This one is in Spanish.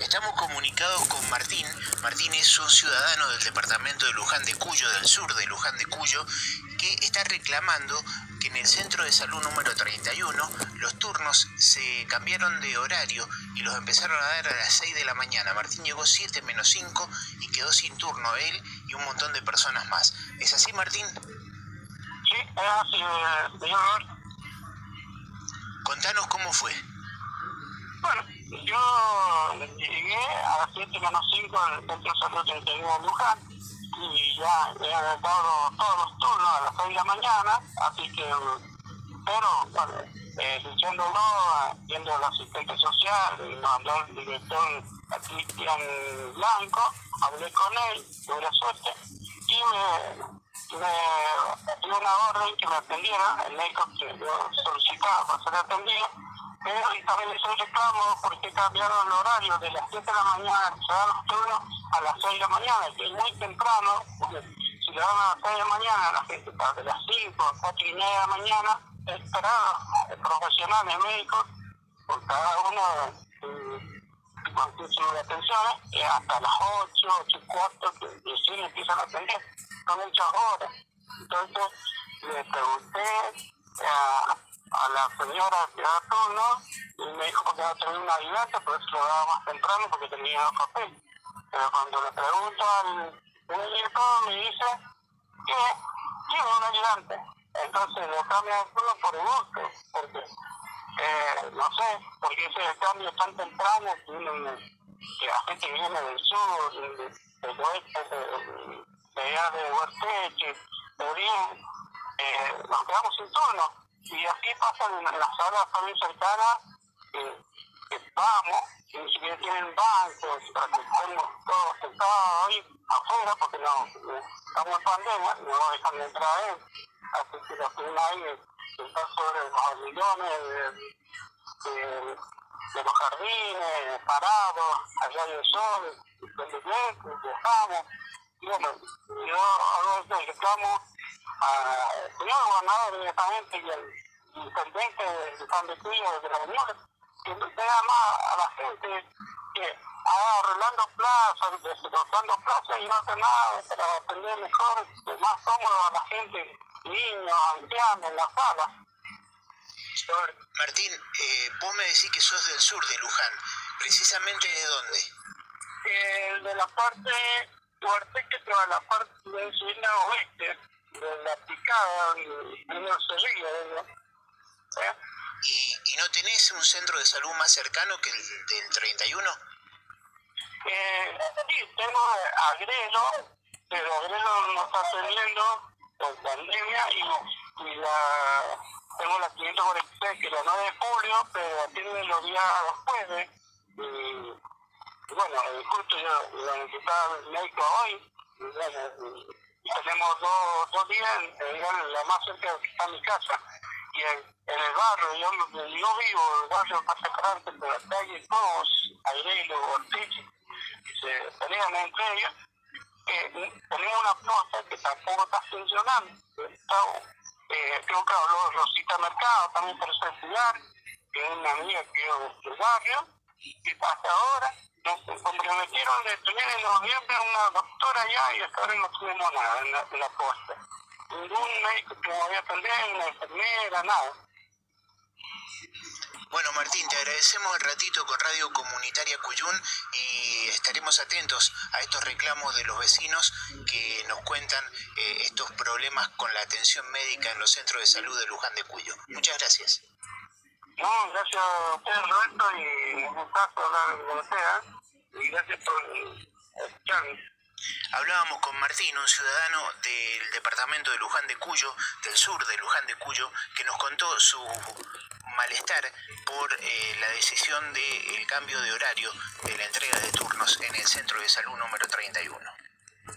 Estamos comunicados con Martín. Martín es un ciudadano del departamento de Luján de Cuyo, del sur de Luján de Cuyo, que está reclamando que en el centro de salud número 31 los turnos se cambiaron de horario y los empezaron a dar a las 6 de la mañana. Martín llegó 7 menos 5 y quedó sin turno él y un montón de personas más. ¿Es así, Martín? Sí, es así, eh, señor. Contanos cómo fue. Bueno, yo llegué a las 7 menos 5 al Centro de Salud 31 de Luján y ya he dado todos los turnos a las 6 de la mañana, así que, pero bueno, eh, diciéndolo, viendo al asistente social, mandó el director Cristian Blanco, hablé con él, tuve suerte, y me, me dio una orden que me atendiera, el médico que yo solicitaba para ser atendido, pero también les reclamo porque cambiaron el horario de las 7 de la mañana, se dan los a las 6 de la mañana, que es muy temprano, si le dan a las 6 de la mañana, la gente está de las 5, 4 y media de la mañana, esperar profesionales médicos, por cada uno con sus atenciones, y hasta las 8, 8 y cuarto, que recién empiezan a atender, son muchas horas. Entonces, le pregunté a a señora que turno y me dijo que no tenía una ayudante, por eso lo daba más temprano porque tenía papel. Pero cuando le pregunto al director me dice que tiene un ayudante. Entonces le cambia el turno por gusto, porque eh, no sé, porque ese cambio tan temprano que la gente viene del sur, del, oeste, de, de de de Oriente, eh, nos quedamos sin turno y así pasa en las salas también cercanas, que, que vamos, y ni siquiera tienen bancos, para que estemos todos sentados ahí afuera, porque no, estamos en pandemia, no dejan de entrar ahí. Así que que hay ahí está sobre los millones de, los jardines, parados, allá hay el sol, donde viajamos. Y bueno, yo hago este reclamo al señor gobernador directamente y al intendente de San Bequillo de la Unión, que más a la gente que ahora arreglando plazas, destrozando plazas y no hace nada para atender mejor, más cómodo a la gente, niños, ancianos, en las salas. Martín, eh, vos me decís que sos del sur de Luján, precisamente de dónde? Eh, de la parte fuerte que va la parte de China oeste de la cerrillos. ¿Y, ¿Y no tenés un centro de salud más cercano que el del 31? Eh, sí, tengo Agrelo, pero Agrelo no está teniendo por pandemia y, y la tengo la 546 que la 9 de julio, pero atiende los días jueves. Y, bueno, justo yo lo necesitaba el médico hoy. Y bueno, tenemos dos, dos días en, la más cerca que está mi casa. Y en, el barrio, yo, yo vivo, el barrio pasa frente de la calle, todos, Airelo, Ortiz, y se pelean entre ellos. Eh, tenemos una plaza que tampoco está funcionando. Está, eh, creo que habló Rosita Mercado también para estudiar, que es una amiga que yo del barrio, y hasta ahora nos comprometieron de tener en noviembre una doctora allá y hasta ahora no tuvimos nada en la, en la costa. Ningún médico que me vaya a atender, una enfermera, nada. Bueno, Martín, te agradecemos el ratito con Radio Comunitaria Cuyún y estaremos atentos a estos reclamos de los vecinos que nos cuentan eh, estos problemas con la atención médica en los centros de salud de Luján de Cuyo. Muchas gracias. No, gracias a usted, Roberto, y un gustazo hablar con usted, ¿eh? y gracias por escucharme. Hablábamos con Martín, un ciudadano del departamento de Luján de Cuyo, del sur de Luján de Cuyo, que nos contó su malestar por eh, la decisión del cambio de horario de la entrega de turnos en el centro de salud número 31.